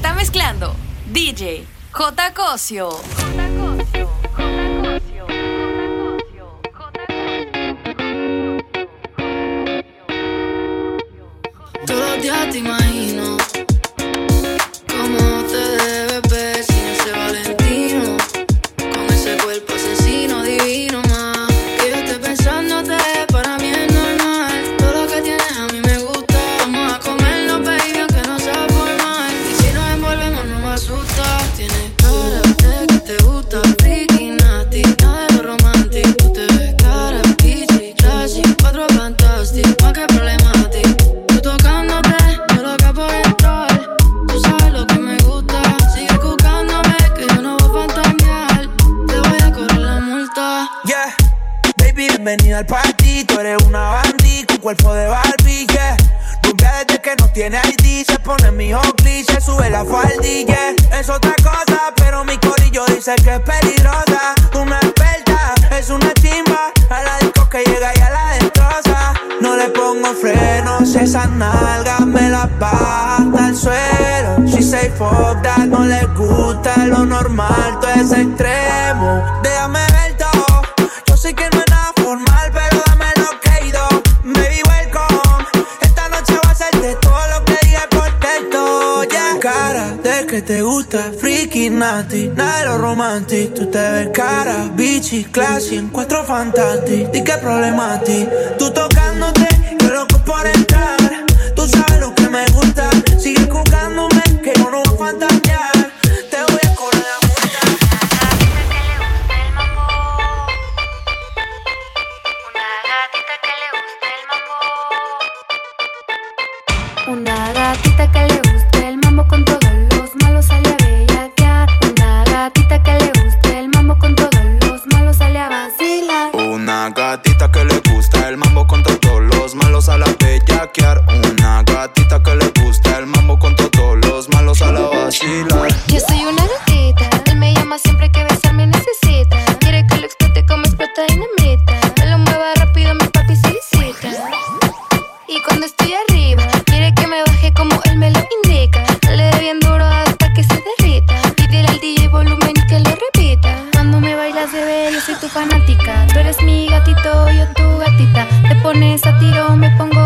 Está mezclando DJ J. Cosio. Todos los días te imagino gusta, freaky, nasty, nada de lo romantic. Tú te ves cara, bitchy, classy, encuentro fantastic. Di qué problema a ti, eres mi gatito, yo tu gatita. Te pones a tiro, me pongo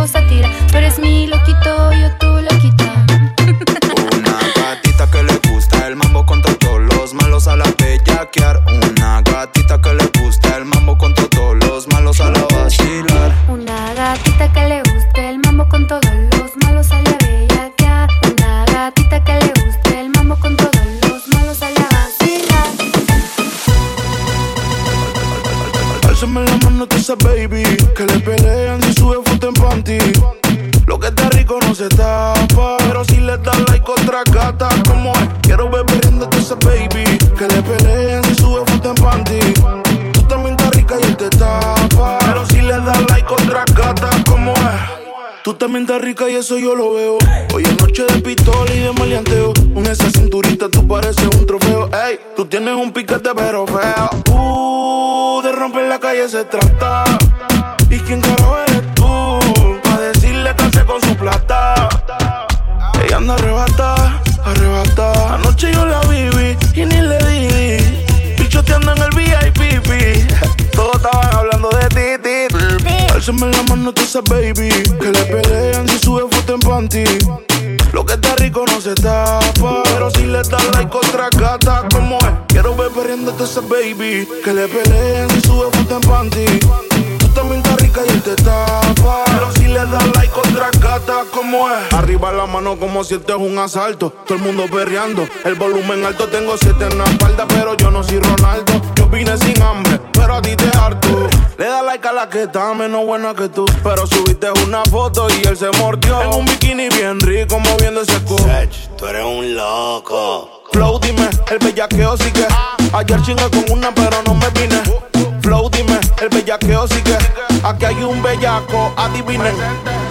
se trata. ¿Y quién carajo eres tú? Pa' decirle que con su plata. Ella anda arrebata, arrebata. Anoche yo la viví y ni le di. Bichoteando en el VIP. Todos estaban hablando de ti, ti. Álzame la mano tú esa baby. Que le pelean si sube foto en panty. Lo que está rico no se tapa. Pero si le das like otra gata, como es? Quiero ver perdiéndote esa baby. Que le pelean si sube foto en panty. Tapa. Pero si le das like otra gata, como es? Arriba la mano como si esto es un asalto. Todo el mundo perreando. El volumen alto, tengo siete en la espalda. Pero yo no soy Ronaldo. Yo vine sin hambre, pero a ti te harto. Le da like a la que está menos buena que tú. Pero subiste una foto y él se mordió. En un bikini bien rico, moviendo ese cu. Tú eres un loco. Flow, dime, el bellaqueo sigue. Ayer chingué con una, pero no me vine. Flow, dime, el bellaqueo sigue. Aquí hay un bellaco, adivinen.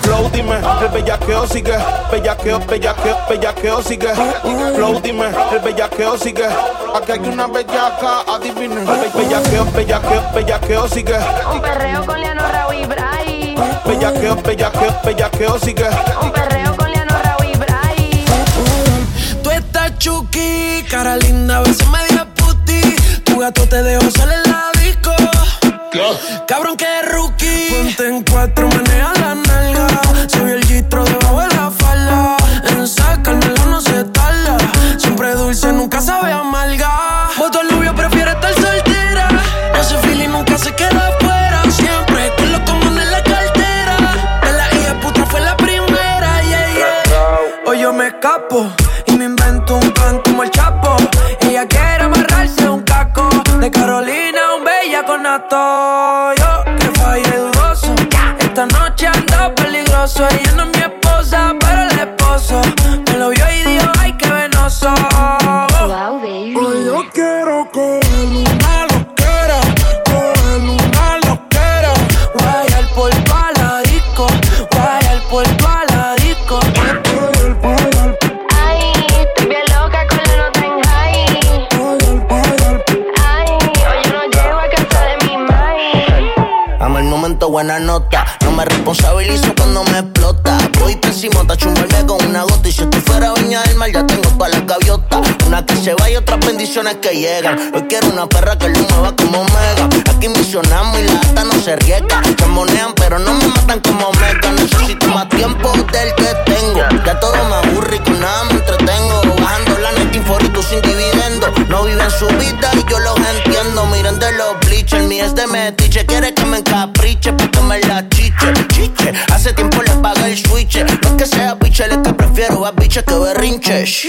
Flow, dime, el bellaqueo sigue. Bellaqueo, bellaqueo, bellaqueo sigue. Flow, dime, el bellaqueo sigue. Aquí hay una bellaca, adivinen. Be- Bellaqueo, bellaqueo, bellaqueo sigue. Un perreo con Liano Raúl y Bray. Bellaqueo, bellaqueo, bellaqueo sigue. Un perreo con Chucky, cara linda, veces media puti. Tu gato te dejó salir la disco. Cabrón que rookie. Ponte en cuatro, maneja la nalga. Vio el gistro debajo de la falda. En sacármelo no se tarda. Siempre dulce, nunca sabe amarga. Voto Lubio prefiere estar soltera. Ese feeling nunca se queda afuera. Siempre con lo común en la cartera. De la hija puta fue la primera, yeah, yeah. Hoy yo me escapo bella responsabilizo cuando me explota. Voy pésimo, tacho un verde con una gota. Y si estoy fuera viña del mar, ya tengo todas las gaviotas. Una que se va y otras bendiciones que llegan. Hoy quiero una perra que lo mueva como mega. Aquí misionamos y la ata no se riega. Se pero no me matan como mega. Necesito más tiempo del que tengo. Ya todo me aburre y con nada me entretengo. Bajando la net y tú sin dividendo. No viven su vida y yo los entiendo. Miren de los bleachers, mi es de metiche. Quiere que a biche que berrinche. Shh.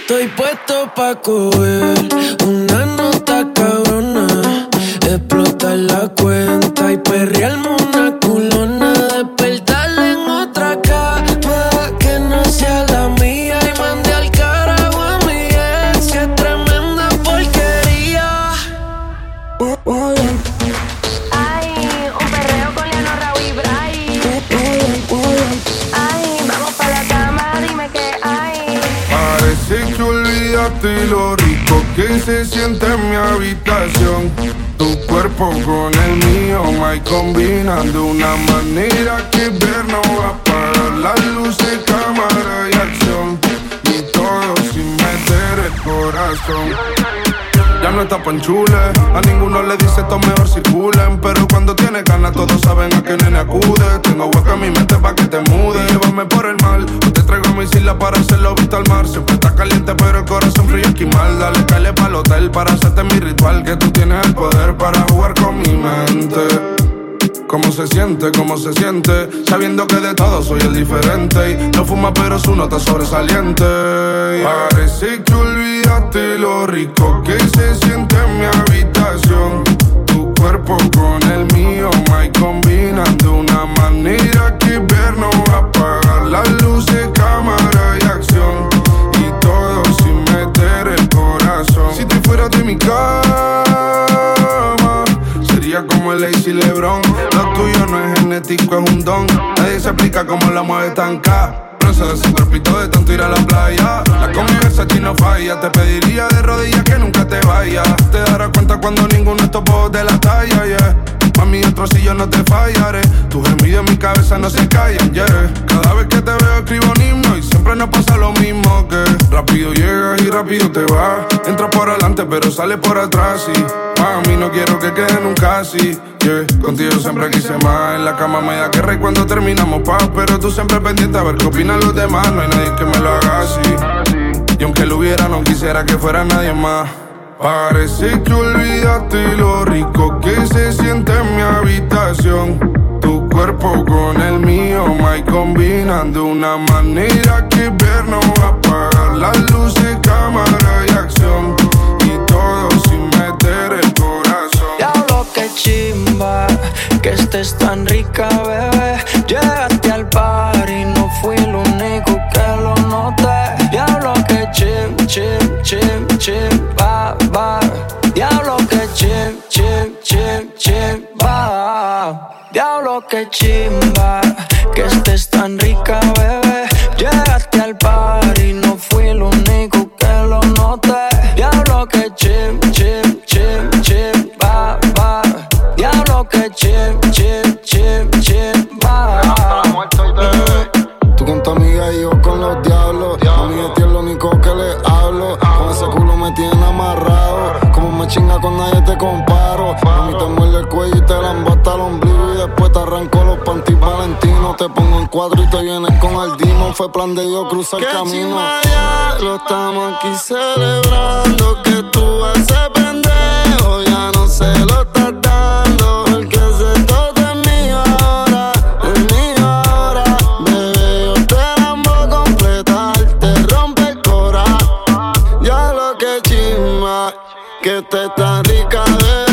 Estoy puesto pa' coger una nota cabrona. Explotar la cuenta y perrearme se siente en mi habitación. Tu cuerpo con el mío, my combinan de una manera que ver no va a parar las luces, cámara y acción. Y todo sin meter el corazón. No está panchule, a ninguno le dice esto mejor circulen. Pero cuando tiene ganas, todos saben a qué nene acude. Tengo hueco en mi mente pa' que te mude. Llévame por el mal, te traigo mi isla para hacerlo visto al mar. Siempre está caliente, pero el corazón frío esquimal. Dale, calle pa'l hotel para hacerte mi ritual. Que tú tienes el poder para jugar con mi mente. ¿Cómo se siente? ¿Cómo se siente? Sabiendo que de todo soy el diferente Y no fuma pero su nota sobresaliente Parece que olvidaste lo rico que se siente en mi habitación Tu cuerpo con el mío, my combinan de una manera que ver no va a apagar Las luces, cámara y acción Y todo sin meter el corazón Si te fueras de mi Sería como el Lazy Lebron. Lo tuyo no es genético, es un don. Nadie se explica cómo la mueve tan ca. No se ese cuerpito de tanto ir a la playa. La convivencia aquí no falla. Te pediría de rodillas que nunca te vayas. Te darás cuenta cuando ninguno de estos de la talla, yeah. Mami, otro si yo no te fallaré. Tus gemidos en mi cabeza no se callan, yeah. Cada vez que te veo escribo un himno y siempre nos pasa lo mismo que rápido llegas y rápido te vas. Entras por adelante pero sales por atrás y mami no quiero que quede nunca así. Yeah. Contigo siempre quise más. En la cama me da que rey cuando terminamos paz, pero tú siempre pendiente a ver qué opinan los demás. No hay nadie que me lo haga así. Y aunque lo hubiera, no quisiera que fuera nadie más. Parece que olvidaste lo rico que se siente en mi habitación. Tu cuerpo con el mío, my combinan de una manera que ver no va a apagar las luces, cámara y acción. plan de Dios cruza el camino. Lo estamos aquí celebrando que tú haces pendejo, ya no se lo estás dando. El que se toca es mío ahora, es mío ahora. Bebé, yo te la completar, te rompe el cora. Ya lo que chima, que te está rica, bebé.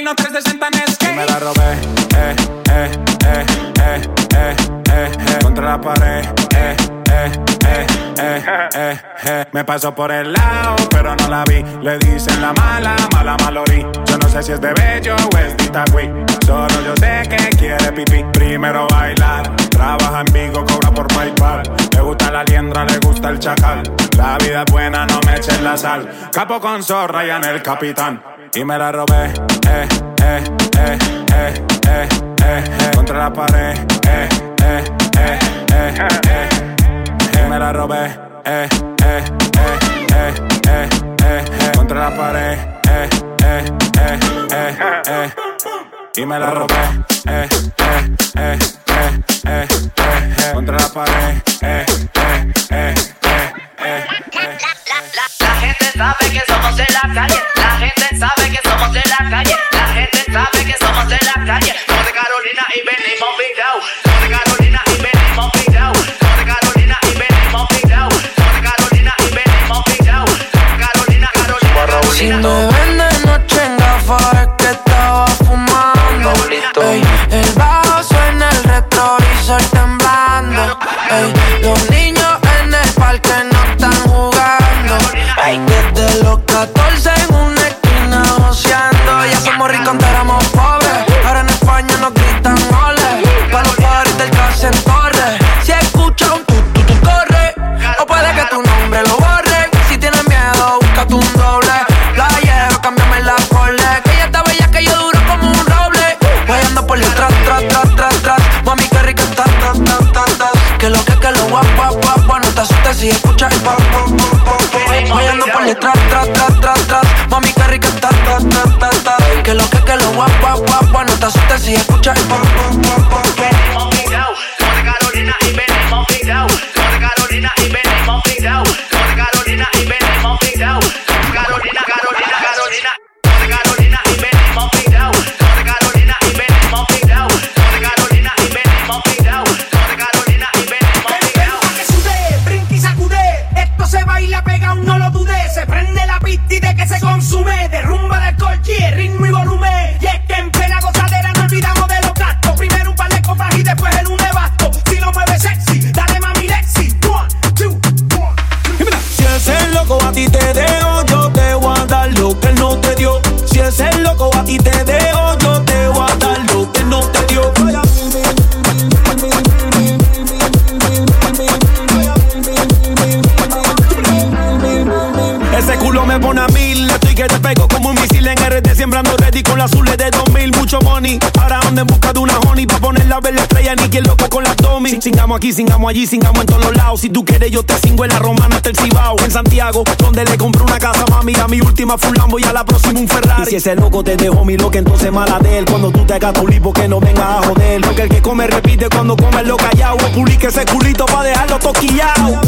Pino 360 en skate. Me la robé, eh, eh, eh, eh, eh, eh, eh. Contra la pared, eh, eh, eh, eh, eh, eh. Me pasó por el lado, pero no la vi. Le dicen la mala, mala malorí. Yo no sé si es de bello o es de Itagüí. Solo yo sé que quiere pipí. Primero bailar, trabaja en Vigo, cobra por PayPal. Le gusta la liendra, le gusta el chacal. La vida es buena, no me echen la sal. Capo con zorra y en el capitán y me la robé. Eh, eh, eh, eh, eh, eh, eh, Contra la pared. Eh, eh, eh, eh, eh, Y me la robé. Eh, eh, eh, eh, eh, eh Contra la pared. Eh, eh, eh, eh, eh. Y me la robé. Eh, eh, eh, eh, eh, eh Contra la pared. Eh, eh, eh, eh, eh, La gente sabe que somos de la calle sabe que somos de la calle. La verde estrella, ni quien loco con la Tommy. Singamos aquí, singamos allí, singamos en todos los lados. Si tú quieres yo te singo en la romana hasta el Cibao. En Santiago, donde le compré una casa mami. A mi última full Lambo y a la próxima un Ferrari. Y si ese loco te dejó mi loca, entonces mala de él. Cuando tú te hagas tu lipo que no venga a joder. Porque el que come repite cuando come lo callado Publique ese culito pa' dejarlo toquillao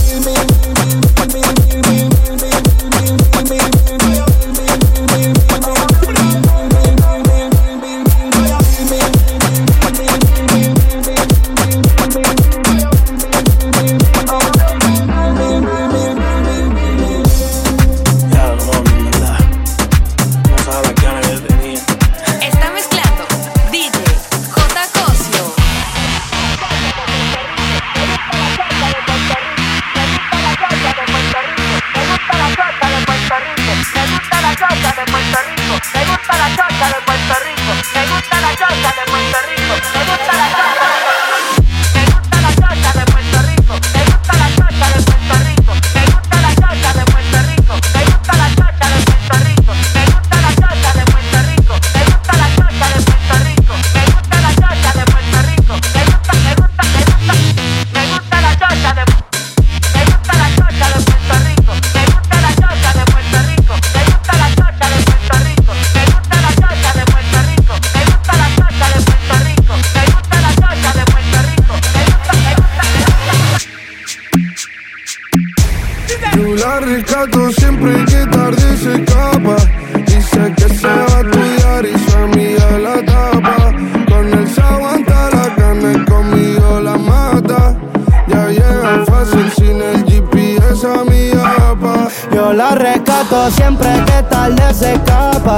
sin el GPS a mi apa. Yo la rescato siempre que tarde se escapa.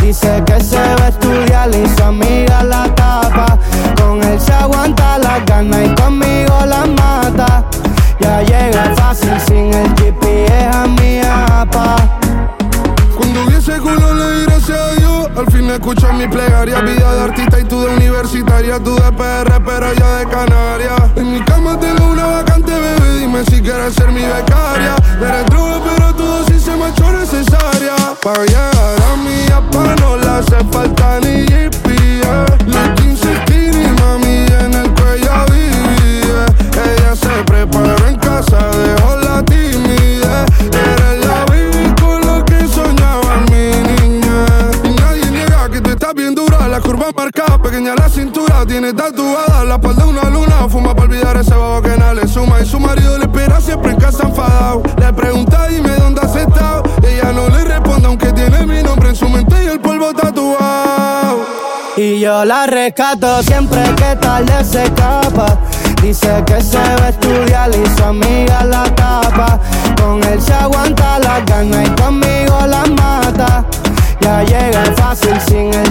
Dice que se va a estudiar y su amiga la tapa. Con él se aguanta la gana y conmigo la mata. Ya llega fácil sin el GPS a mi apa. Cuando ese culo le di gracias a Dios. Al fin escucho mi plegaria Vida de artista y tú de universitaria. Tú de PR pero yo de Canarias En mi cama tengo una vacante bebé Dime si quieres ser mi becaria. Eres droga pero tu dosis se hecho necesaria. Pa' llegar a mi apa no le hace falta ni GPS. Los 15 skinny mami en el cuello divide Ella se preparó en casa dejó la timidez curva marcada, pequeña la cintura Tiene tatuada la espalda una luna Fuma para olvidar ese bobo que nada le suma Y su marido le espera siempre en casa enfadado Le pregunta dime dónde has estado ella no le responde aunque tiene mi nombre en su mente Y el polvo tatuado Y yo la rescato siempre que tarde se escapa. Dice que se va a estudiar y su amiga la tapa. Con él se aguanta la gana y conmigo la mata. Ya llega fácil sin el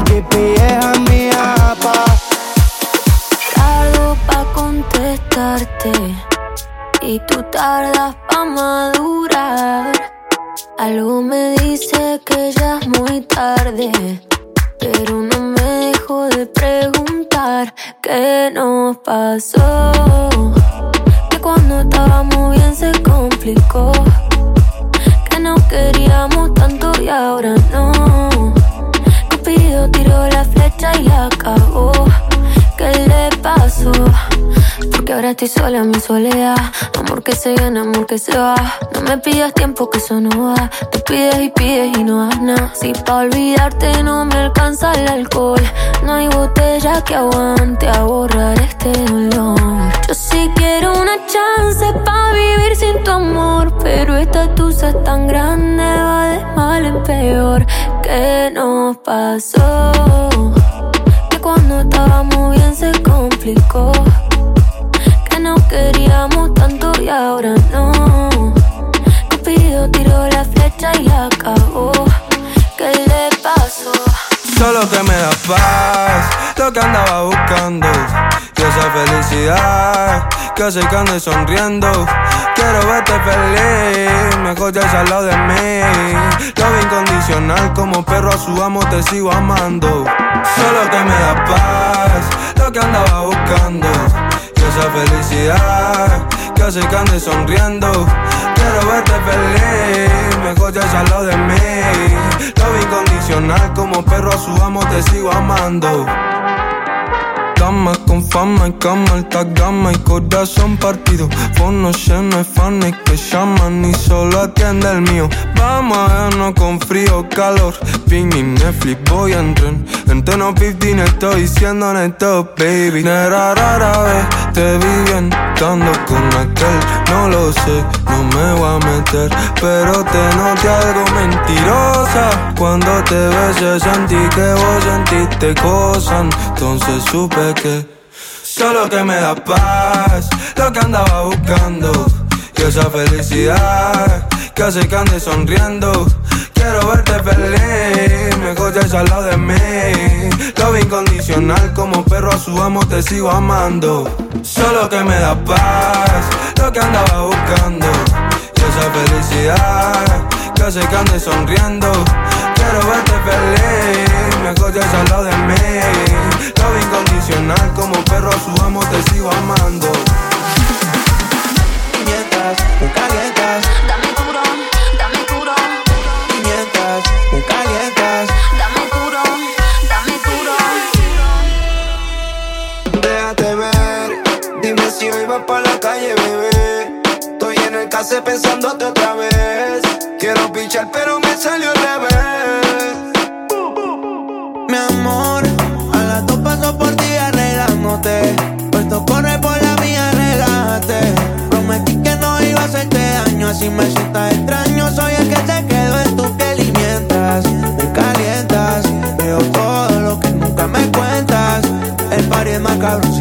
qué nos pasó. Que cuando estábamos bien se complicó, que no queríamos tanto y ahora no. Cupido tiró la flecha y la cagó. ¿Qué le pasó? Porque ahora estoy sola en mi soledad. Amor que se viene, amor que se va. Me pidas tiempo que eso no va. Tú pides y pides y no das nada. Si pa' olvidarte no me alcanza el alcohol. No hay botella que aguante a borrar este dolor. Yo sí quiero una chance pa' vivir sin tu amor. Pero esta tusa es tan grande, va de mal en peor. ¿Qué nos pasó? Que cuando estábamos bien se complicó. Que no queríamos tanto y ahora no. Cupido la flecha y la cagó. ¿Qué le pasó? Solo que me da paz, lo que andaba buscando. Y esa felicidad que hace que ande sonriendo. Quiero verte feliz, mejor ya al lado de mí. Lo incondicional, como perro a su amo te sigo amando. Solo que me da paz, lo que andaba buscando. Y esa felicidad que hace que ande sonriendo quiero verte feliz, mejor ya lo de mí. Love incondicional, como perro a su amo te sigo amando fama, con fama y cama alta gama y corazón partido. Fono lleno de fans que llaman y solo atiende el mío. Vamos a vernos con frío, calor, ping y Netflix, voy a entrar. En tono 15 no estoy diciendo en el top, baby. Nera rara vez te vi cantando con aquel, no lo sé, no me voy a meter, pero te noté algo mentirosa. Cuando te besé sentí que vos sentiste cosas, entonces supe que Solo que me da paz, lo que andaba buscando. Y esa felicidad que hace que ande sonriendo. Quiero verte feliz, mejor ya al lado de mí. Lo incondicional, como perro a su amo te sigo amando. Solo que me da paz, lo que andaba buscando. Y esa felicidad que hace que ande sonriendo. Quiero verte feliz, mejor ya al lado de mí. Love incondicional, como perro a su amo te sigo amando. Piñetas, me calientas. Dame turón, dame turón. Piñetas, me calientas. Dame turón, dame turón. Déjate ver, dime si hoy vas pa' la calle, bebé. Estoy en el case pensándote otra vez. Quiero pichar, pero me salió al revés. Mi amor Puesto corre por la mía, relájate. Prometí que no iba a hacerte daño, así me sientas extraño. Soy el que se quedó en tu piel y mientras me calientas, veo todo lo que nunca me cuentas. El party es más cabrón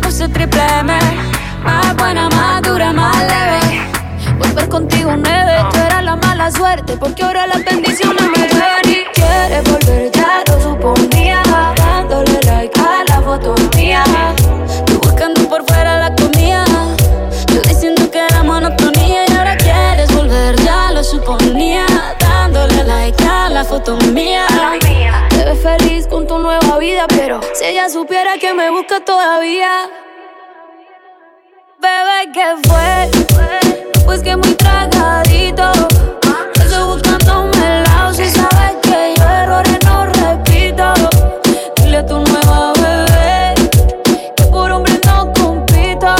puse triple M. Más buena, más dura, más leve. Volver contigo nueve, tú eras la mala suerte, porque ahora las bendiciones me ven y quieres volver, ya lo suponía. Dándole like a la foto mía. Tú buscando por fuera la comida. Yo diciendo que era monotonía y ahora quieres volver, ya lo suponía. Dándole like a la foto mía. Te ves feliz con tu nuevo vida, pero si ella supiera que me busca todavía. Bebé, ¿qué fue? Pues que muy tragadito. Estoy buscándome el lado si sabes que yo errores no repito. Dile a tu nueva bebé que por hombre no compito.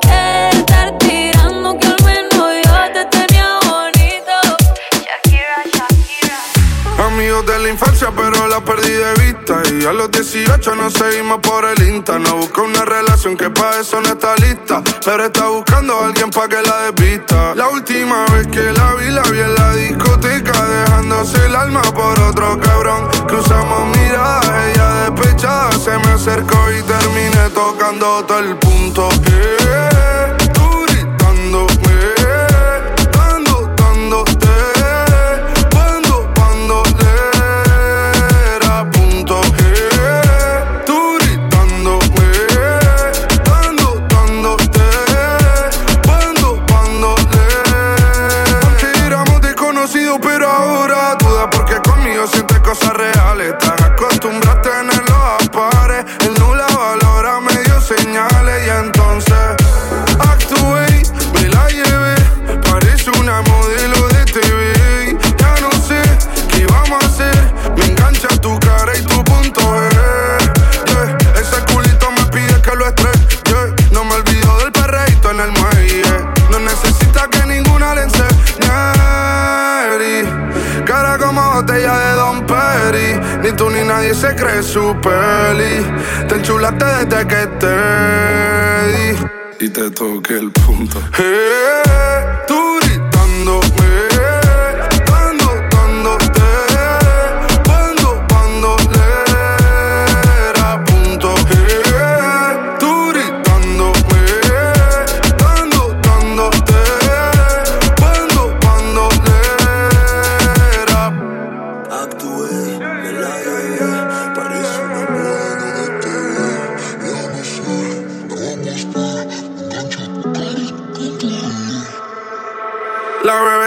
Que estar tirando que al menos yo te tenía bonito. Shakira, Shakira. Amigos de la infancia, pero la perdí de Y a los 18 nos seguimos por el Insta. No busca una relación que pa' eso no está lista. Pero está buscando a alguien pa' que la desvista. La última vez que la vi, la vi en la discoteca. Dejándose el alma por otro cabrón. Cruzamos miradas, ella despechada. Se me acercó y terminé tocando todo el punto.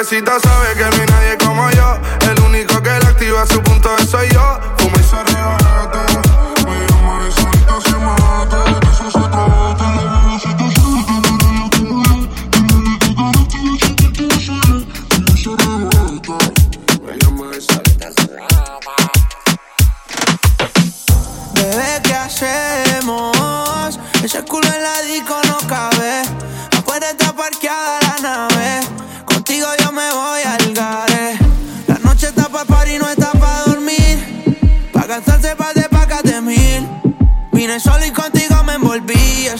La bebecita sabe que no hay nadie como yo. El único que la activa su punto de soy yo.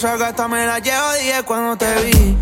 Esa gata me la llevo 10 cuando te vi.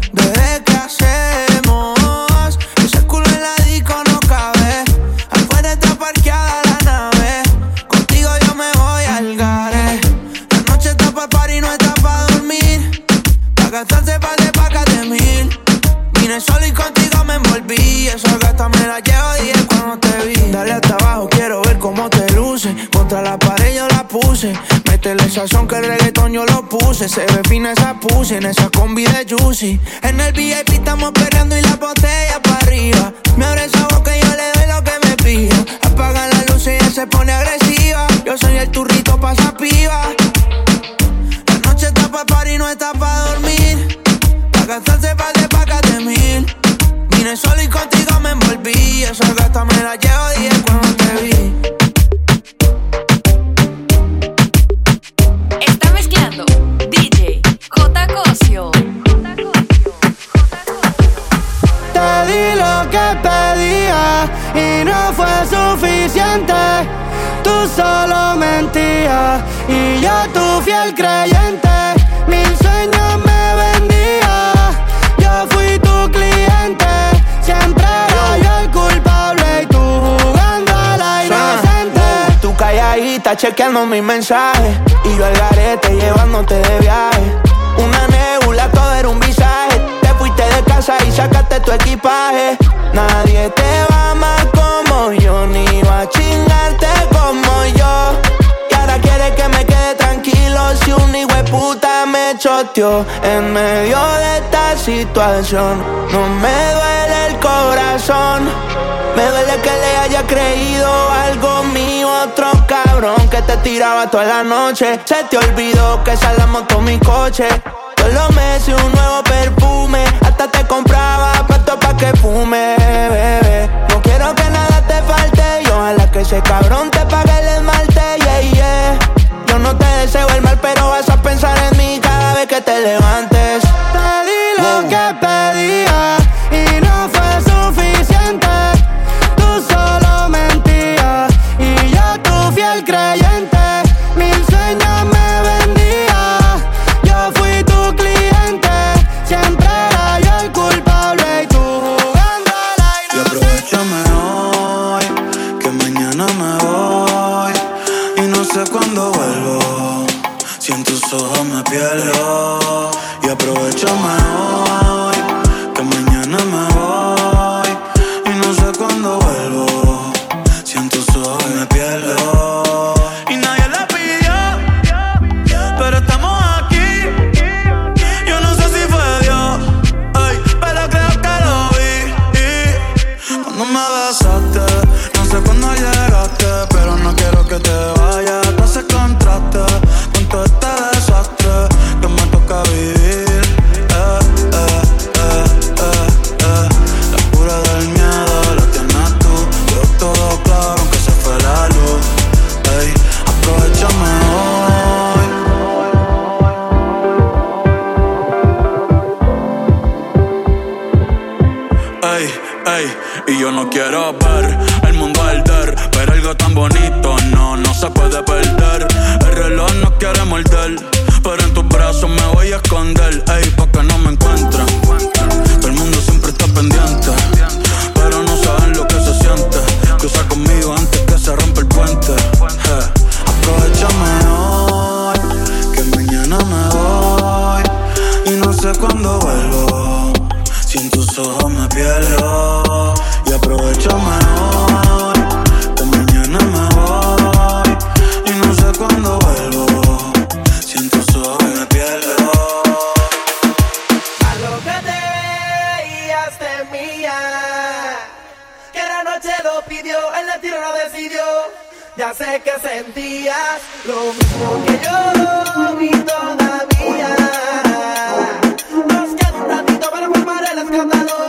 Métele sazón que el reggaetón yo lo puse. Se ve fina esa puse en esa combi de Juicy. En el VIP estamos perreando y la botella para arriba. Me abre esa boca y yo le doy lo que me pida. Apagan la luz y ella se pone agresiva. Yo soy el turrito pa' esa piba. La noche está pa' party, no está pa' dormir. Pa' gastarse pa' de de mil. Vine solo y contigo me envolví. Esa gata me la llevo 10 cuando te vi. Te di lo que pedía y no fue suficiente. Tú solo mentías y yo tu fiel creyente. Mil sueños me vendía, yo fui tu cliente. Siempre era yo el culpable y tú jugando a la inocente. Tú calladita chequeando mis mensajes Y yo al garete llevándote de viaje todo era un visaje. Te fuiste de casa y sacaste tu equipaje. Nadie te va más como yo, ni va a chingarte como yo. Y ahora quieres que me quede tranquilo si un hijo de puta me choteó. En medio de esta situación, no me duele el corazón. Me duele que le haya creído algo mío, otro cabrón que te tiraba toda la noche. Se te olvidó que salamos la montó mi coche. Todos los meses un nuevo perfume. Hasta te compraba pato pa' que fume, bebé. No quiero que nada te falte. Y ojalá que ese cabrón te pague el esmalte, yeah, yeah. Yo no te deseo el mal, pero vas a pensar en mí cada vez que te levantes. Te di lo que pedía y no fue suficiente. no me besaste. No sé cuándo llegaste, pero no quiero sé que sentías lo mismo que yo y todavía. Nos queda un ratito para formar el escándalo.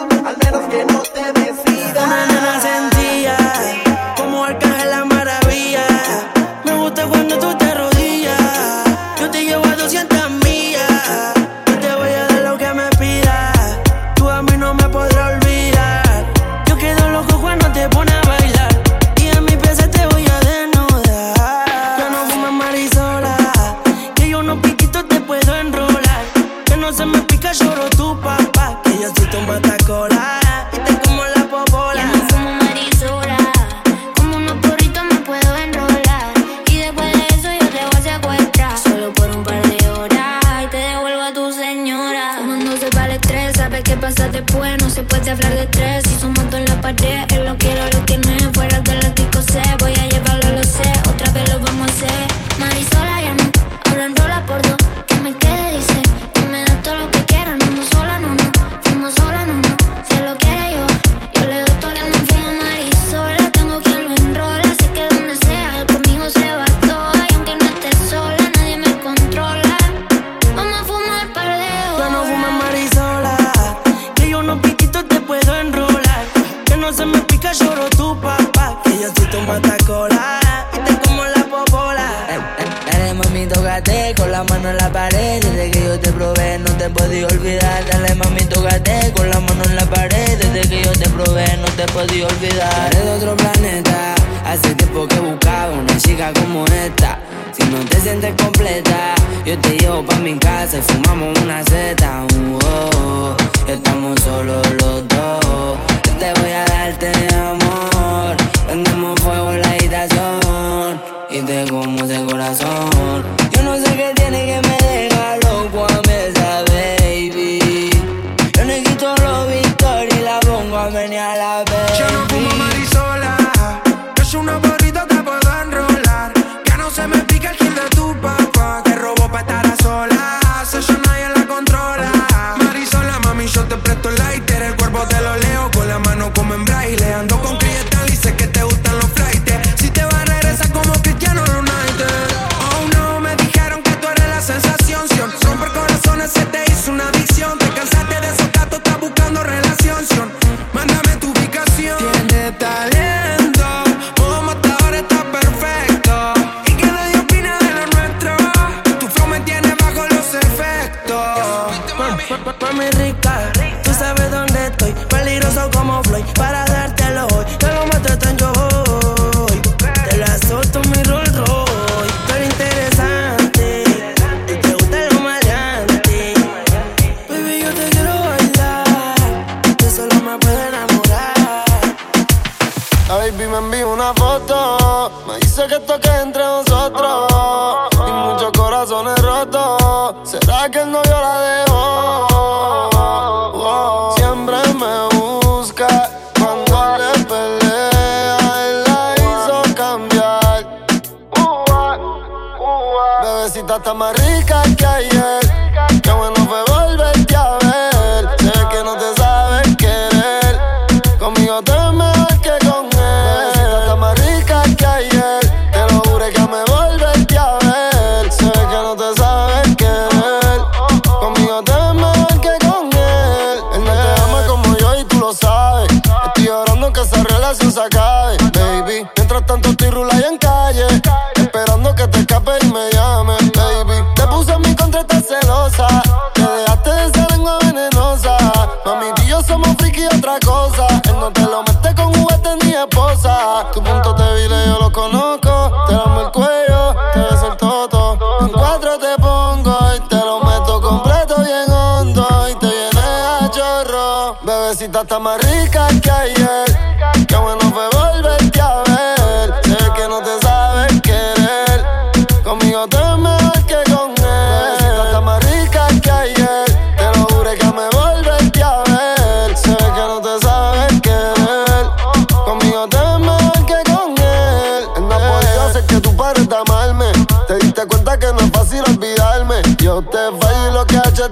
en la pared. Desde que yo te probé no te podí olvidar. Dale mami, tócate con la mano en la pared. Desde que yo te probé no te podí olvidar. Eres de otro planeta. Hace tiempo que buscaba una chica como esta. Si no te sientes completa Yo te llevo pa' mi casa y fumamos una seta. Uh Estamos solos los dos. Yo Te voy a darte amor. Prendemos fuego en la habitación y te como de corazón. Yo no sé qué tiene que me deja loco tanto estoy rula y en calle. Esperando que te escape y me llame, baby. Te puse en mi contra, estás celosa. Te dejaste de esa lengua venenosa. Mami, y yo somos friki y otra cosa. Él no te lo mete con juguete ni esposa. Tu punto débil yo lo conozco. Te damos el cuello, te ves el. En cuatro te pongo y te lo meto completo bien hondo. Y te vienes a chorro. Bebecita está más rica que ayer.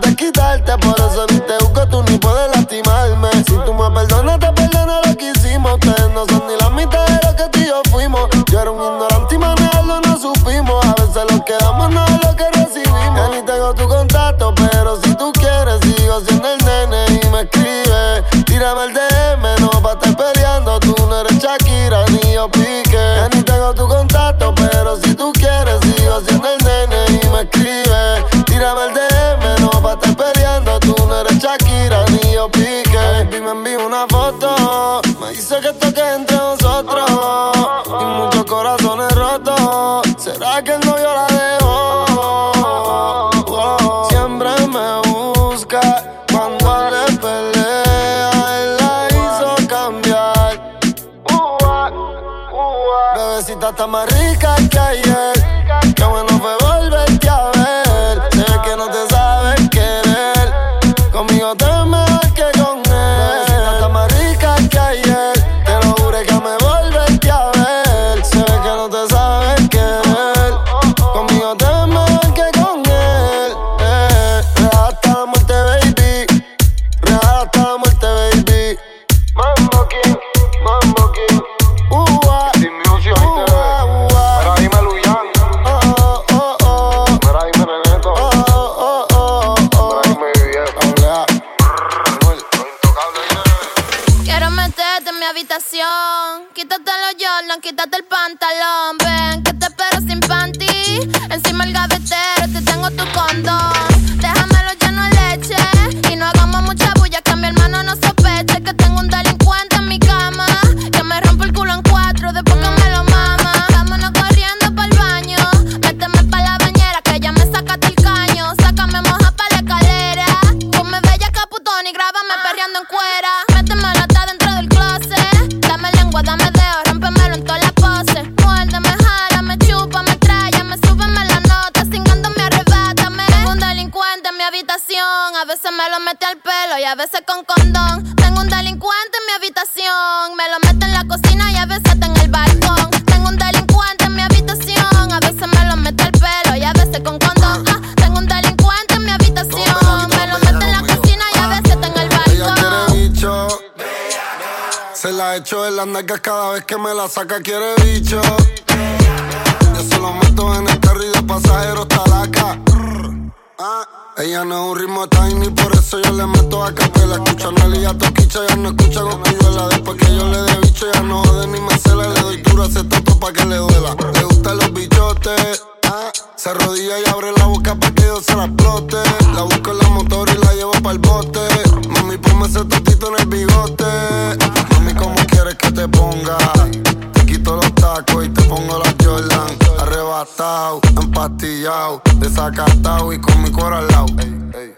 de quitarte. Por eso ni te busco, tú ni puedes lastimarme. Si tú me perdonas, te perdono lo que hicimos. Ustedes no son ni la mitad de lo que tú y yo fuimos. Yo era un ignorante y manejarlo no supimos. A veces lo que damos no es lo que recibimos. Ya ni tengo tu contacto, pero si tú quieres, sigo siendo el nene y me escribe. Tírame el dedo más 情ける。Desacatado y con mi cuero al lado.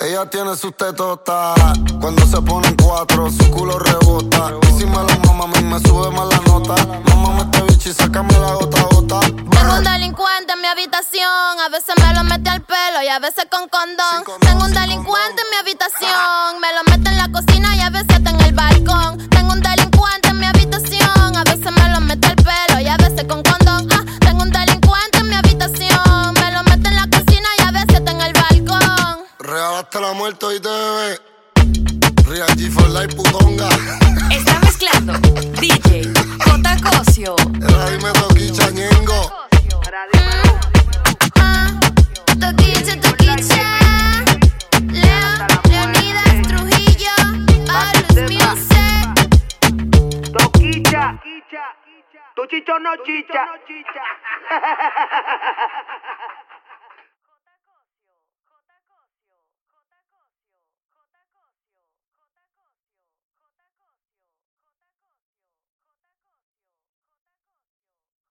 Ella tiene sus tetotas cuando se ponen cuatro, su culo rebota. Y si me lo mama, a mí me sube más la nota. Mamá, este bicho y sácame la gota gota. Tengo un delincuente en mi habitación. A veces me lo mete al pelo y a veces con condón. Tengo un delincuente en mi habitación. Me lo mete en la cocina y a veces está en el balcón. Tengo un delincuente hasta la muerte y te bebé. Real G for life putonga. Está mezclando DJ J. Cosio. Era dime toquicha ñengo. Toquicha, toquicha. Leo, Leonidas, Trujillo. Paulus Music. Toquicha. Tu chicho no chicha.